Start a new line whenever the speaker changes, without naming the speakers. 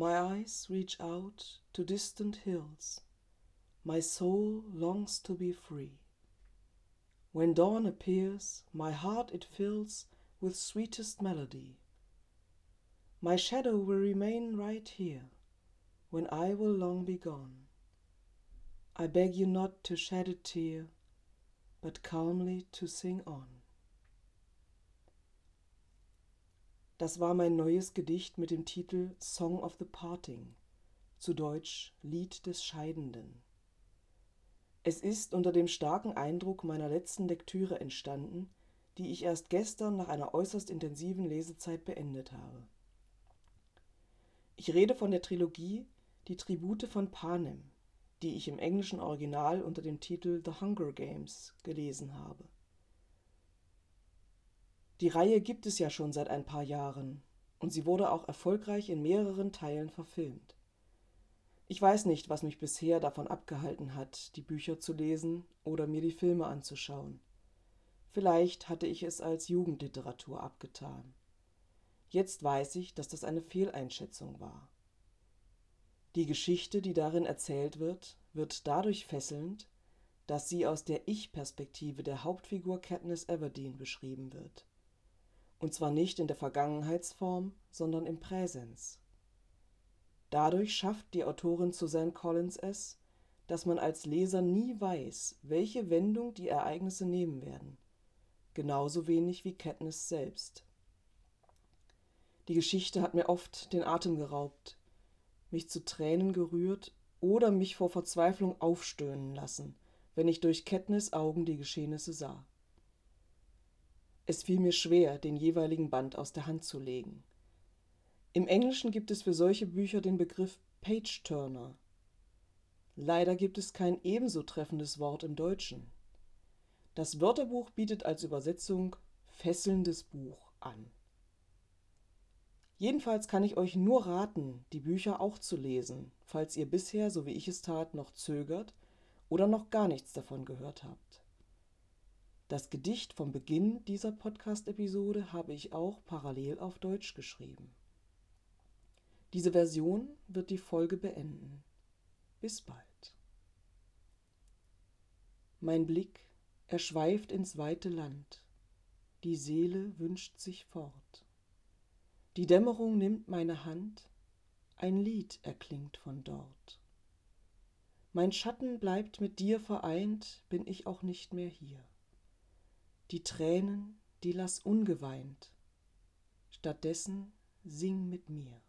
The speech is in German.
My eyes reach out to distant hills. My soul longs to be free. When dawn appears, my heart it fills with sweetest melody. My shadow will remain right here, when I will long be gone. I beg you not to shed a tear, but calmly to sing on. Das war mein neues Gedicht mit dem Titel Song of the Parting, zu Deutsch Lied des Scheidenden. Es ist unter dem starken Eindruck meiner letzten Lektüre entstanden, die ich erst gestern nach einer äußerst intensiven Lesezeit beendet habe. Ich rede von der Trilogie Die Tribute von Panem, die ich im englischen Original unter dem Titel The Hunger Games gelesen habe. Die Reihe gibt es ja schon seit ein paar Jahren und sie wurde auch erfolgreich in mehreren Teilen verfilmt. Ich weiß nicht, was mich bisher davon abgehalten hat, die Bücher zu lesen oder mir die Filme anzuschauen. Vielleicht hatte ich es als Jugendliteratur abgetan. Jetzt weiß ich, dass das eine Fehleinschätzung war. Die Geschichte, die darin erzählt wird, wird dadurch fesselnd, dass sie aus der Ich-Perspektive der Hauptfigur Katniss Everdeen beschrieben wird. Und zwar nicht in der Vergangenheitsform, sondern im Präsens. Dadurch schafft die Autorin Suzanne Collins es, dass man als Leser nie weiß, welche Wendung die Ereignisse nehmen werden, genauso wenig wie Katniss selbst. Die Geschichte hat mir oft den Atem geraubt, mich zu Tränen gerührt oder mich vor Verzweiflung aufstöhnen lassen, wenn ich durch Katniss Augen die Geschehnisse sah. Es fiel mir schwer, den jeweiligen Band aus der Hand zu legen. Im Englischen gibt es für solche Bücher den Begriff Page-Turner. Leider gibt es kein ebenso treffendes Wort im Deutschen. Das Wörterbuch bietet als Übersetzung fesselndes Buch an. Jedenfalls kann ich euch nur raten, die Bücher auch zu lesen, falls ihr bisher, so wie ich es tat, noch zögert oder noch gar nichts davon gehört habt. Das Gedicht vom Beginn dieser Podcast-Episode habe ich auch parallel auf Deutsch geschrieben. Diese Version wird die Folge beenden. Bis bald. Mein Blick, er schweift ins weite Land, die Seele wünscht sich fort. Die Dämmerung nimmt meine Hand, ein Lied erklingt von dort. Mein Schatten bleibt mit dir vereint, bin ich auch nicht mehr hier. Die Tränen, die lass ungeweint, stattdessen sing mit mir.